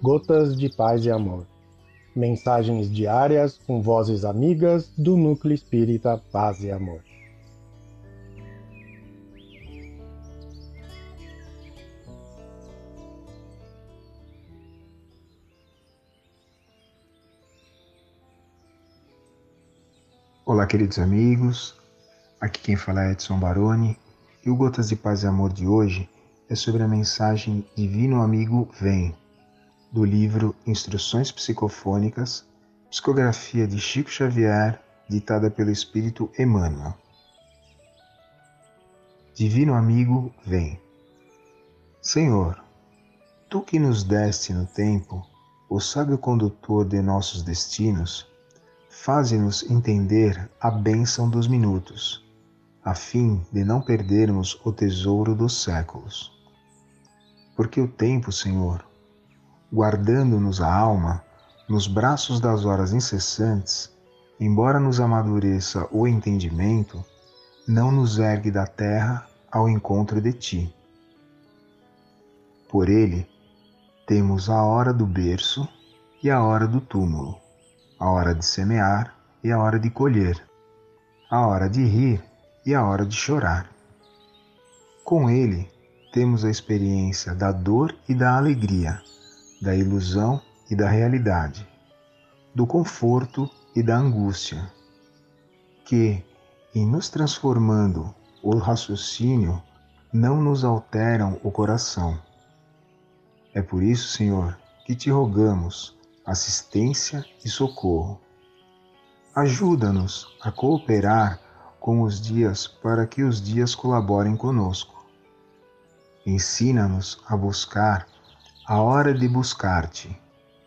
Gotas de Paz e Amor. Mensagens diárias com vozes amigas do Núcleo Espírita Paz e Amor. Olá, queridos amigos. Aqui quem fala é Edson Baroni e o Gotas de Paz e Amor de hoje é sobre a mensagem Divino Amigo Vem, do livro Instruções Psicofônicas, psicografia de Chico Xavier, ditada pelo Espírito Emmanuel. Divino Amigo Vem. Senhor, tu que nos deste no tempo o sábio condutor de nossos destinos, faze-nos entender a bênção dos minutos, a fim de não perdermos o tesouro dos séculos. Porque o tempo, Senhor, guardando-nos a alma nos braços das horas incessantes, embora nos amadureça o entendimento, não nos ergue da terra ao encontro de ti. Por ele, temos a hora do berço e a hora do túmulo, a hora de semear e a hora de colher, a hora de rir e a hora de chorar. Com ele, temos a experiência da dor e da alegria, da ilusão e da realidade, do conforto e da angústia, que, em nos transformando o raciocínio, não nos alteram o coração. É por isso, Senhor, que te rogamos assistência e socorro. Ajuda-nos a cooperar com os dias para que os dias colaborem conosco Ensina-nos a buscar a hora de buscar-te,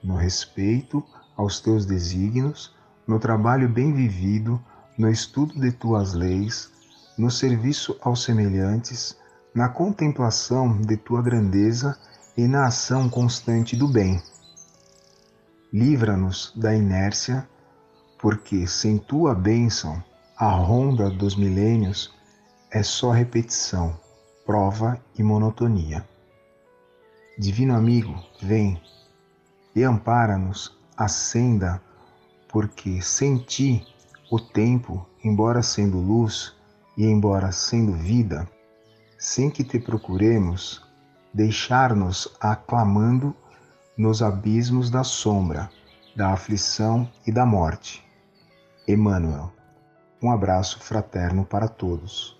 no respeito aos teus desígnios, no trabalho bem vivido, no estudo de tuas leis, no serviço aos semelhantes, na contemplação de tua grandeza e na ação constante do bem. Livra-nos da inércia, porque sem tua bênção, a ronda dos milênios é só repetição prova e monotonia. Divino amigo, vem e ampara-nos a senda, porque sem ti o tempo, embora sendo luz e embora sendo vida, sem que te procuremos, deixar-nos aclamando nos abismos da sombra, da aflição e da morte. Emmanuel. Um abraço fraterno para todos.